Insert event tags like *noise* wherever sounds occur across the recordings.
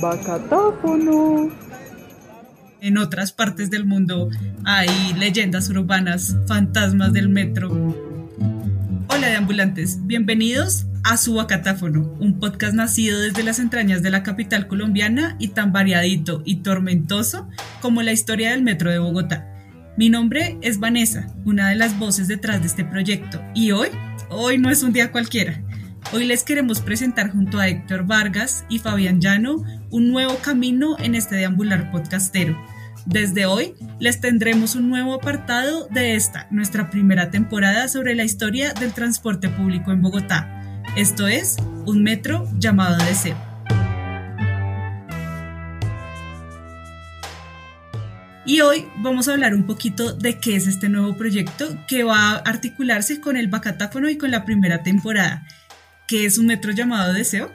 Bacatáfono. En otras partes del mundo hay leyendas urbanas, fantasmas del metro. Hola de ambulantes, bienvenidos a su Bacatáfono, un podcast nacido desde las entrañas de la capital colombiana y tan variadito y tormentoso como la historia del metro de Bogotá. Mi nombre es Vanessa, una de las voces detrás de este proyecto, y hoy, hoy no es un día cualquiera. Hoy les queremos presentar junto a Héctor Vargas y Fabián Llano un nuevo camino en este deambular podcastero. Desde hoy les tendremos un nuevo apartado de esta, nuestra primera temporada sobre la historia del transporte público en Bogotá. Esto es un metro llamado Deseo. Y hoy vamos a hablar un poquito de qué es este nuevo proyecto que va a articularse con el Bacatáfono y con la primera temporada. ¿Qué es un metro llamado Deseo?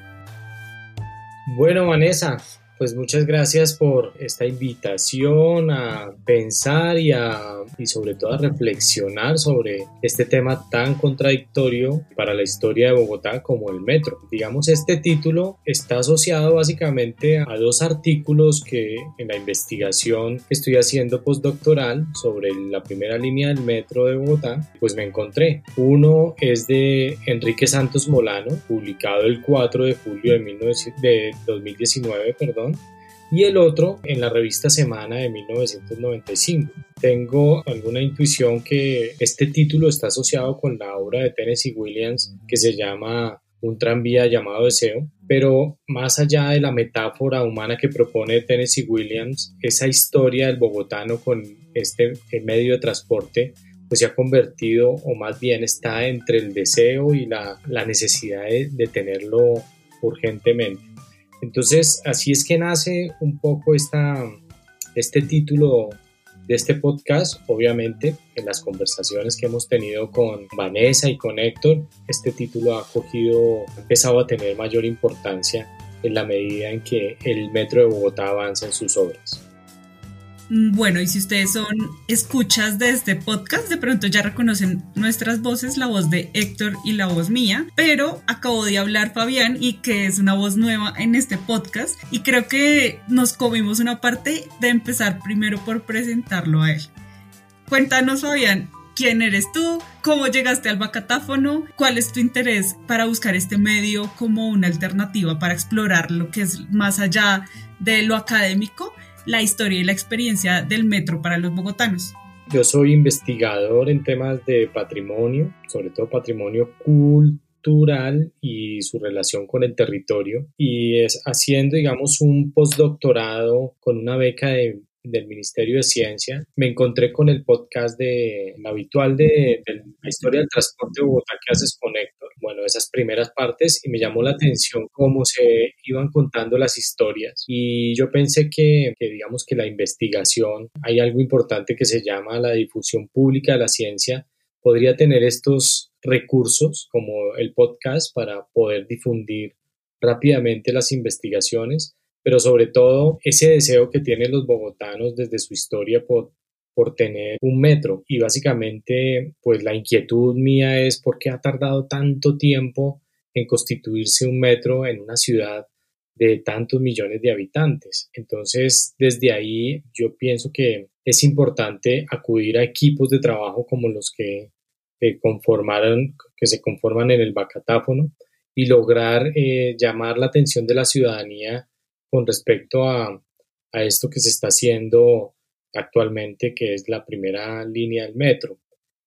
Bueno, Vanessa, pues muchas gracias por esta invitación a pensar y, a, y sobre todo a reflexionar sobre este tema tan contradictorio para la historia de Bogotá como el metro. Digamos, este título está asociado básicamente a dos artículos que en la investigación que estoy haciendo postdoctoral sobre la primera línea del metro de Bogotá, pues me encontré. Uno es de Enrique Santos Molano, publicado el 4 de julio de, de 2019, perdón y el otro en la revista Semana de 1995. Tengo alguna intuición que este título está asociado con la obra de Tennessee Williams que se llama Un tranvía llamado Deseo, pero más allá de la metáfora humana que propone Tennessee Williams, esa historia del bogotano con este medio de transporte pues se ha convertido o más bien está entre el deseo y la, necesidad de tenerlo urgentemente. Entonces, así es que nace un poco esta, este título de este podcast, obviamente, en las conversaciones que hemos tenido con Vanessa y con Héctor, este título ha cogido, ha empezado a tener mayor importancia en la medida en que el Metro de Bogotá avanza en sus obras. Mm, bueno, y si ustedes son escuchas de este podcast, de pronto ya reconocen nuestras voces, la voz de Héctor y la voz mía, pero acabo de hablar Fabián y que es una voz nueva en este podcast y creo que nos comimos una parte de empezar primero por presentarlo a él. Cuéntanos Fabián, quién eres tú, cómo llegaste al bacatáfono, cuál es tu interés para buscar este medio como una alternativa para explorar lo que es más allá de lo académico la historia y la experiencia del metro para los bogotanos. Yo soy investigador en temas de patrimonio, sobre todo patrimonio cultural y su relación con el territorio y es haciendo digamos un postdoctorado con una beca de del Ministerio de Ciencia, me encontré con el podcast de habitual de, la historia del transporte de Bogotá que haces con Héctor. Bueno, esas primeras partes y me llamó la atención cómo se iban contando las historias y yo pensé que, que digamos que la investigación, hay algo importante que se llama la difusión pública de la ciencia, podría tener estos recursos como el podcast para poder difundir rápidamente las investigaciones pero sobre todo ese deseo que tienen los bogotanos desde su historia por, por tener un metro. Y básicamente, pues la inquietud mía es por qué ha tardado tanto tiempo en constituirse un metro en una ciudad de tantos millones de habitantes. Entonces, desde ahí yo pienso que es importante acudir a equipos de trabajo como los que, conformaron, que se conforman en el bacatáfono y lograr eh, llamar la atención de la ciudadanía con respecto a, esto que se está haciendo actualmente, que es la primera línea del metro.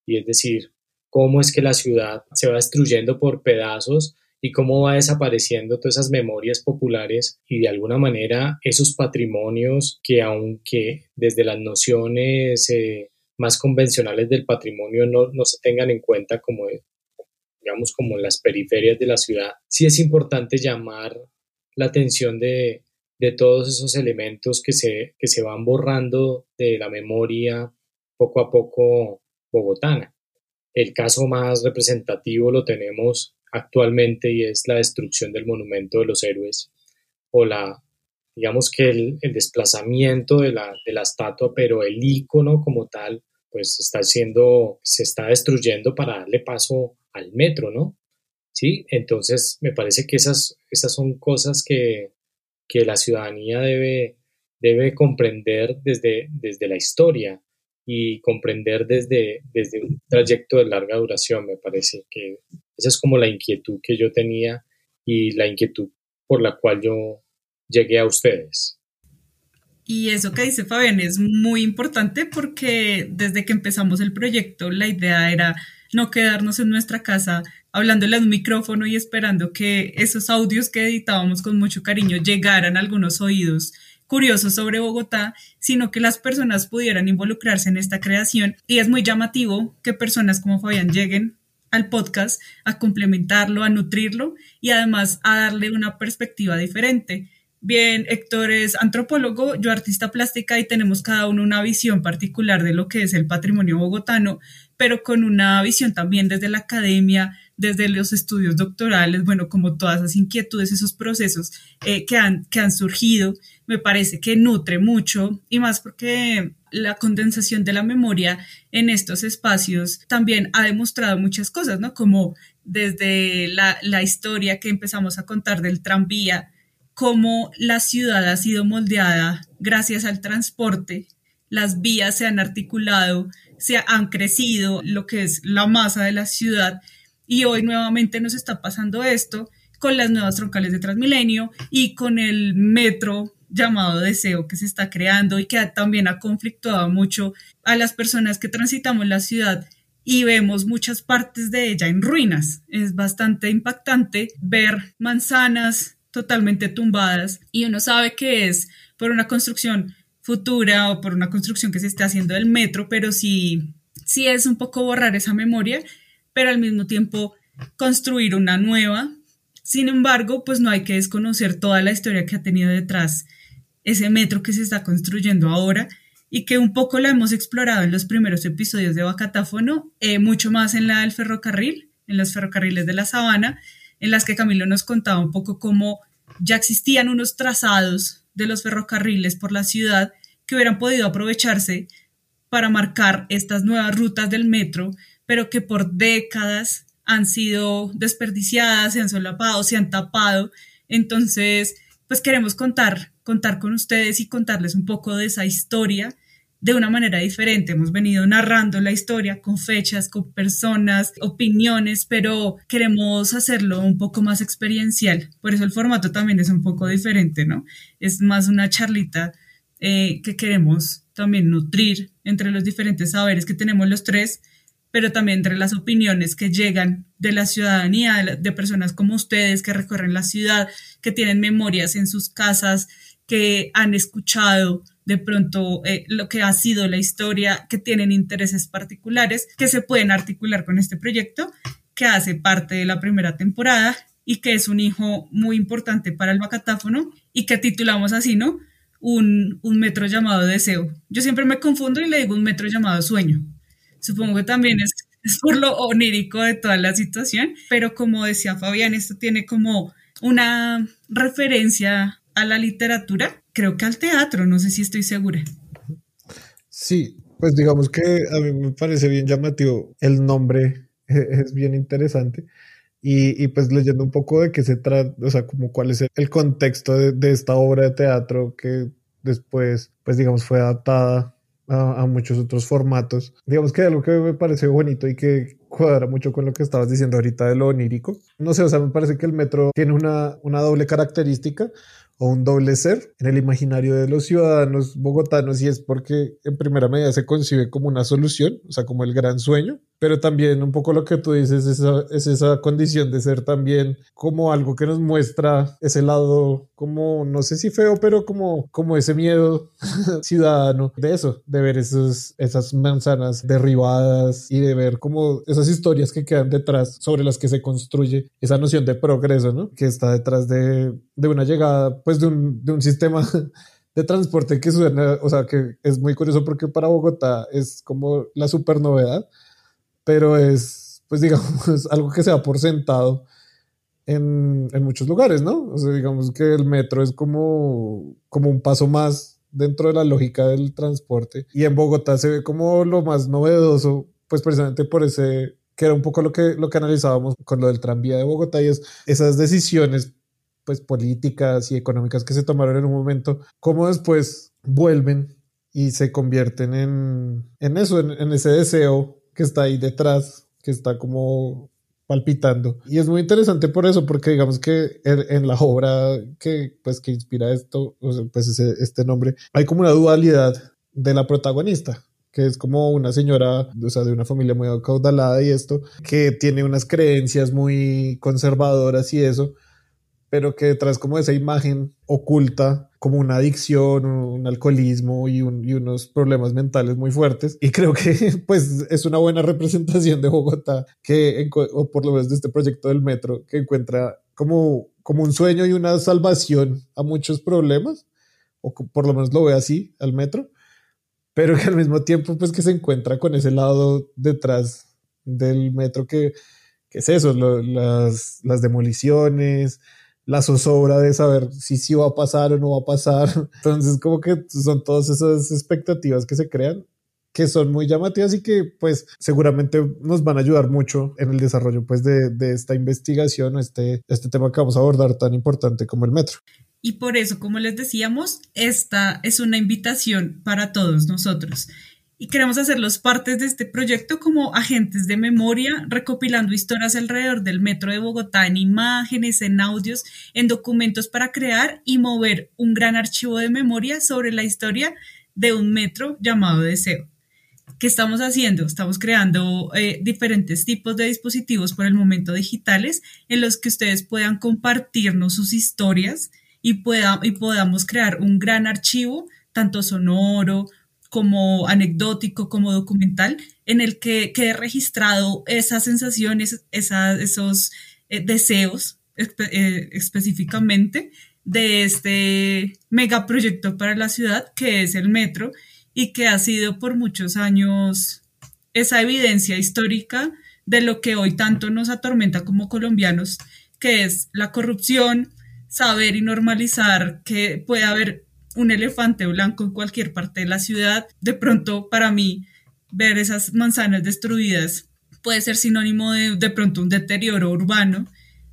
Y es decir, cómo es que la ciudad se va destruyendo por pedazos y cómo va desapareciendo todas esas memorias populares y de alguna manera esos patrimonios que aunque desde las nociones eh, más convencionales del patrimonio no, no, se tengan en cuenta como digamos como en las periferias de la ciudad, sí es importante llamar la atención de, de todos esos elementos que se, que se van borrando de la memoria poco a poco bogotana. El caso más representativo lo tenemos actualmente y es la destrucción del monumento de los héroes o la, digamos que el, desplazamiento de la, de la, estatua, pero el icono como tal, pues está siendo, se está destruyendo para darle paso al metro, ¿no? ¿sí? Entonces, me parece que esas, esas son cosas que, que la ciudadanía debe, debe comprender desde, desde la historia y comprender desde, desde un trayecto de larga duración, me parece que esa es como la inquietud que yo tenía y la inquietud por la cual yo llegué a ustedes. Y eso que dice Fabián es muy importante porque desde que empezamos el proyecto la idea era no quedarnos en nuestra casa hablándole a un micrófono y esperando que esos audios que editábamos con mucho cariño llegaran a algunos oídos curiosos sobre Bogotá, sino que las personas pudieran involucrarse en esta creación. Y es muy llamativo que personas como Fabián lleguen al podcast a complementarlo, a nutrirlo y además a darle una perspectiva diferente. Bien, Héctor es antropólogo, yo artista plástica y tenemos cada uno una visión particular de lo que es el patrimonio bogotano, pero con una visión también desde la academia, desde los estudios doctorales, bueno, como todas esas inquietudes, esos procesos eh, que, han, que han surgido, me parece que nutre mucho y más porque la condensación de la memoria en estos espacios también ha demostrado muchas cosas, ¿no? Como desde la, la historia que empezamos a contar del tranvía, cómo la ciudad ha sido moldeada gracias al transporte, las vías se han articulado, se han crecido, lo que es la masa de la ciudad, y hoy nuevamente nos está pasando esto con las nuevas troncales de Transmilenio y con el metro llamado deseo que se está creando y que también ha conflictuado mucho a las personas que transitamos la ciudad y vemos muchas partes de ella en ruinas. Es bastante impactante ver manzanas totalmente tumbadas y uno sabe que es por una construcción futura o por una construcción que se está haciendo del metro, pero sí, sí es un poco borrar esa memoria, pero al mismo tiempo construir una nueva. Sin embargo, pues no hay que desconocer toda la historia que ha tenido detrás ese metro que se está construyendo ahora y que un poco la hemos explorado en los primeros episodios de Bacatáfono, eh, mucho más en la del ferrocarril, en los ferrocarriles de la sabana, en las que Camilo nos contaba un poco cómo ya existían unos trazados de los ferrocarriles por la ciudad que hubieran podido aprovecharse para marcar estas nuevas rutas del metro, pero que por décadas han sido desperdiciadas, se han solapado, se han tapado. Entonces, pues queremos contar, contar con ustedes y contarles un poco de esa historia de una manera diferente. Hemos venido narrando la historia con fechas, con personas, opiniones, pero queremos hacerlo un poco más experiencial. Por eso el formato también es un poco diferente, ¿no? Es más una charlita eh, que queremos también nutrir entre los diferentes saberes que tenemos los tres, pero también entre las opiniones que llegan de la ciudadanía, de, personas como ustedes que recorren la ciudad, que tienen memorias en sus casas, que han escuchado de pronto eh, lo que ha sido la historia, que tienen intereses particulares, que se pueden articular con este proyecto, que hace parte de la primera temporada y que es un hijo muy importante para el bacatáfono y que titulamos así, ¿no? Un, un metro llamado deseo. Yo siempre me confundo y le digo un metro llamado sueño. Supongo que también es, por lo onírico de toda la situación, pero como decía Fabián, esto tiene como una referencia a la literatura creo que al teatro, no sé si estoy segura. Sí, pues digamos que a mí me parece bien llamativo el nombre, es bien interesante. Y, pues leyendo un poco de qué se trata, o sea, como cuál es el contexto de, esta obra de teatro que después, pues digamos, fue adaptada a, muchos otros formatos. Digamos que algo que me parece bonito y que cuadra mucho con lo que estabas diciendo ahorita de lo onírico. No sé, o sea, me parece que el metro tiene una, una doble característica o un doble ser en el imaginario de los ciudadanos bogotanos y es porque en primera medida se concibe como una solución, o sea, como el gran sueño, pero también un poco lo que tú dices esa, es esa condición de ser también como algo que nos muestra ese lado como, no sé si feo, pero como, como ese miedo *laughs* ciudadano de eso, de ver esos, esas manzanas derribadas y de ver como esas historias que quedan detrás sobre las que se construye esa noción de progreso, ¿no? Que está detrás de, de una llegada, pues de un, de un sistema *laughs* de transporte que suena, o sea, que es muy curioso porque para Bogotá es como la super novedad, pero es, pues *laughs* digamos, algo que se da por sentado en, en, muchos lugares, ¿no? O sea, digamos que el metro es como, como un paso más dentro de la lógica del transporte y en Bogotá se ve como lo más novedoso, pues precisamente por ese que era un poco lo que, lo que analizábamos con lo del tranvía de Bogotá y es esas decisiones pues políticas y económicas que se tomaron en un momento, cómo después vuelven y se convierten en, en eso, en, ese deseo que está ahí detrás, que está como palpitando. Y es muy interesante por eso, porque digamos que en, la obra que, pues, que inspira esto, pues este nombre, hay como una dualidad de la protagonista que es como una señora, o sea, de una familia muy acaudalada y esto, que tiene unas creencias muy conservadoras y eso, pero que detrás como esa imagen oculta como una adicción, un alcoholismo y, unos problemas mentales muy fuertes. Y creo que *laughs* pues es una buena representación de Bogotá, que, o por lo menos de este proyecto del metro, que encuentra como, como un sueño y una salvación a muchos problemas, o por lo menos lo ve así al metro, pero que al mismo tiempo pues que se encuentra con ese lado detrás del metro que, que es eso, las, las demoliciones, la zozobra de saber si sí va a pasar o no va a pasar. *laughs* Entonces, como que son todas esas expectativas que se crean que son muy llamativas y que pues seguramente nos van a ayudar mucho en el desarrollo pues de, de esta investigación, este, este tema que vamos a abordar tan importante como el metro. Y por eso, como les decíamos, esta es una invitación para todos nosotros y queremos hacerlos partes de este proyecto como agentes de memoria, recopilando historias alrededor del metro de Bogotá en imágenes, en audios, en documentos para crear y mover un gran archivo de memoria sobre la historia de un metro llamado Deseo. ¿Qué estamos haciendo? Estamos creando eh, diferentes tipos de dispositivos por el momento digitales en los que ustedes puedan compartirnos sus historias y, pueda, y podamos crear un gran archivo, tanto sonoro, como anecdótico, como documental, en el que quede registrado esas sensaciones, esos eh, deseos eh, específicamente de este megaproyecto para la ciudad que es el metro y que ha sido por muchos años esa evidencia histórica de lo que hoy tanto nos atormenta como colombianos, que es la corrupción, saber y normalizar que puede haber un elefante blanco en cualquier parte de la ciudad. De pronto, para mí, ver esas manzanas destruidas puede ser sinónimo de de pronto un deterioro urbano,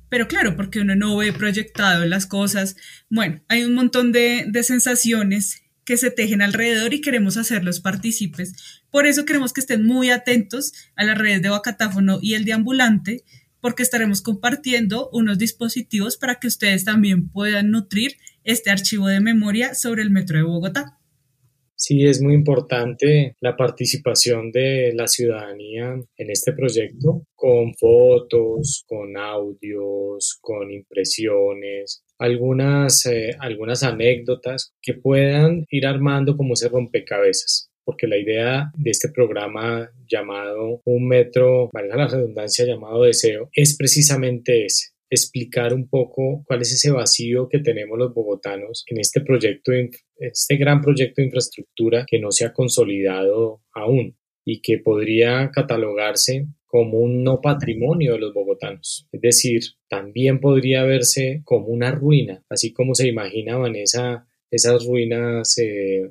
pero claro, porque uno no ve proyectado las cosas. Bueno, hay un montón de, de sensaciones que se tejen alrededor y queremos hacerlos partícipes. Por eso queremos que estén muy atentos a las redes de Bacatáfono y el de Ambulante, porque estaremos compartiendo unos dispositivos para que ustedes también puedan nutrir este archivo de memoria sobre el Metro de Bogotá. Sí, es muy importante la participación de la ciudadanía en este proyecto, con fotos, con audios, con impresiones, algunas, eh, algunas anécdotas que puedan ir armando como ese rompecabezas porque la idea de este programa llamado Un Metro, valga la redundancia, llamado Deseo, es precisamente ese, explicar un poco cuál es ese vacío que tenemos los bogotanos en este proyecto, este gran proyecto de infraestructura que no se ha consolidado aún y que podría catalogarse como un no patrimonio de los bogotanos. Es decir, también podría verse como una ruina, así como se imaginaban esa, esas ruinas eh,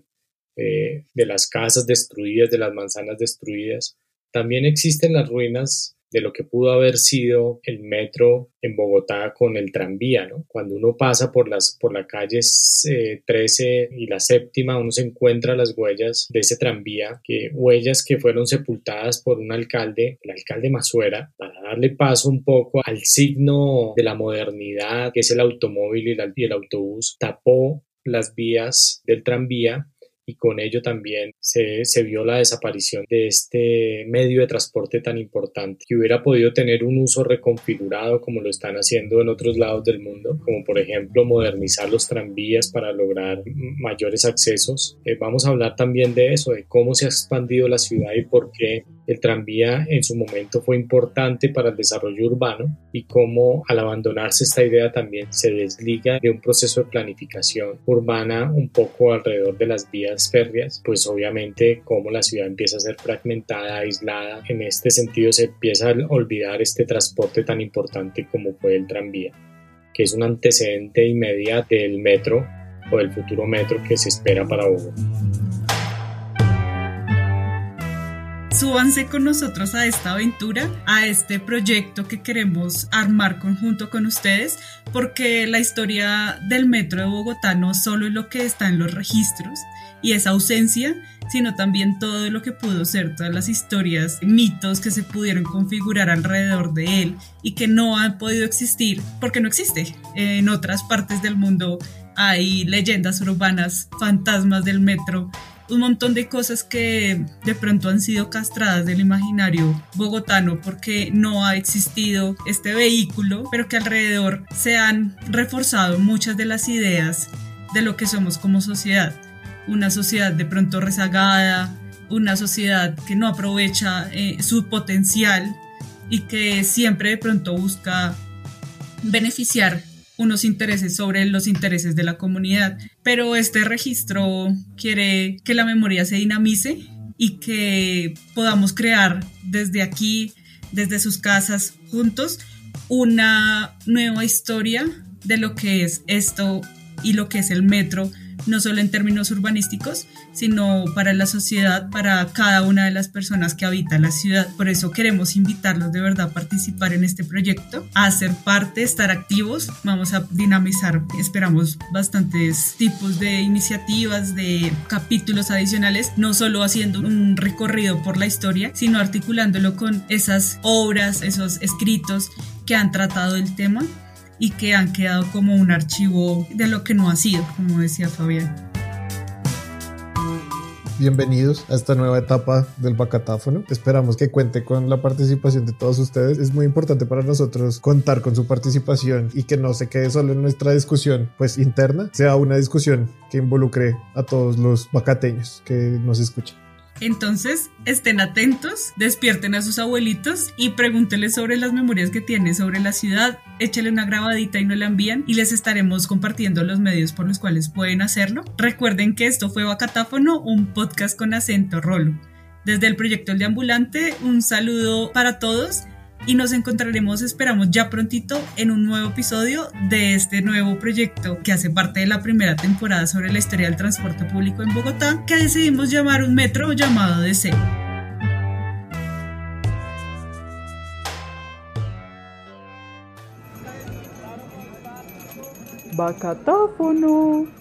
eh, de las casas destruidas, de las manzanas destruidas. También existen las ruinas de lo que pudo haber sido el metro en Bogotá con el tranvía, ¿no? Cuando uno pasa por las por la calles 13 eh, y la séptima, uno se encuentra las huellas de ese tranvía, que huellas que fueron sepultadas por un alcalde, el alcalde Masuera, para darle paso un poco al signo de la modernidad, que es el automóvil y el autobús, tapó las vías del tranvía y con ello también se, se, vio la desaparición de este medio de transporte tan importante que hubiera podido tener un uso reconfigurado como lo están haciendo en otros lados del mundo, como por ejemplo modernizar los tranvías para lograr mayores accesos. Eh, vamos a hablar también de eso, de cómo se ha expandido la ciudad y por qué el tranvía en su momento fue importante para el desarrollo urbano y cómo al abandonarse esta idea también se desliga de un proceso de planificación urbana un poco alrededor de las vías férreas, pues obviamente cómo la ciudad empieza a ser fragmentada, aislada. En este sentido se empieza a olvidar este transporte tan importante como fue el tranvía, que es un antecedente inmediato del metro o del futuro metro que se espera para Bogotá. Súbanse con nosotros a esta aventura, a este proyecto que queremos armar conjunto con ustedes, porque la historia del metro de Bogotá no solo es lo que está en los registros y esa ausencia, sino también todo lo que pudo ser, todas las historias, mitos que se pudieron configurar alrededor de él y que no han podido existir porque no existe. En otras partes del mundo hay leyendas urbanas, fantasmas del metro, un montón de cosas que de pronto han sido castradas del imaginario bogotano porque no ha existido este vehículo, pero que alrededor se han reforzado muchas de las ideas de lo que somos como sociedad. Una sociedad de pronto rezagada, una sociedad que no aprovecha eh, su potencial y que siempre de pronto busca beneficiar unos intereses sobre los intereses de la comunidad. Pero este registro quiere que la memoria se dinamice y que podamos crear desde aquí, desde sus casas, juntos, una nueva historia de lo que es esto y lo que es el metro no solo en términos urbanísticos, sino para la sociedad, para cada una de las personas que habitan la ciudad. Por eso queremos invitarlos de verdad a participar en este proyecto, a ser parte, estar activos. Vamos a dinamizar, esperamos, bastantes tipos de iniciativas, de capítulos adicionales, no solo haciendo un recorrido por la historia, sino articulándolo con esas obras, esos escritos que han tratado el tema y que han quedado como un archivo de lo que no ha sido, como decía Fabián. Bienvenidos a esta nueva etapa del Bacatáfono. Esperamos que cuente con la participación de todos ustedes. Es muy importante para nosotros contar con su participación y que no se quede solo en nuestra discusión pues interna, sea una discusión que involucre a todos los bacateños que nos escuchan. Entonces, estén atentos, despierten a sus abuelitos y pregúntenles sobre las memorias que tienen sobre la ciudad, échale una grabadita y no la envían y les estaremos compartiendo los medios por los cuales pueden hacerlo. Recuerden que esto fue Bacatáfono, un podcast con acento rolo. Desde el proyecto El Deambulante, un saludo para todos y nos encontraremos, esperamos ya prontito, en un nuevo episodio de este nuevo proyecto que hace parte de la primera temporada sobre la historia del transporte público en Bogotá, que decidimos llamar un metro llamado DC. Bacatáfono.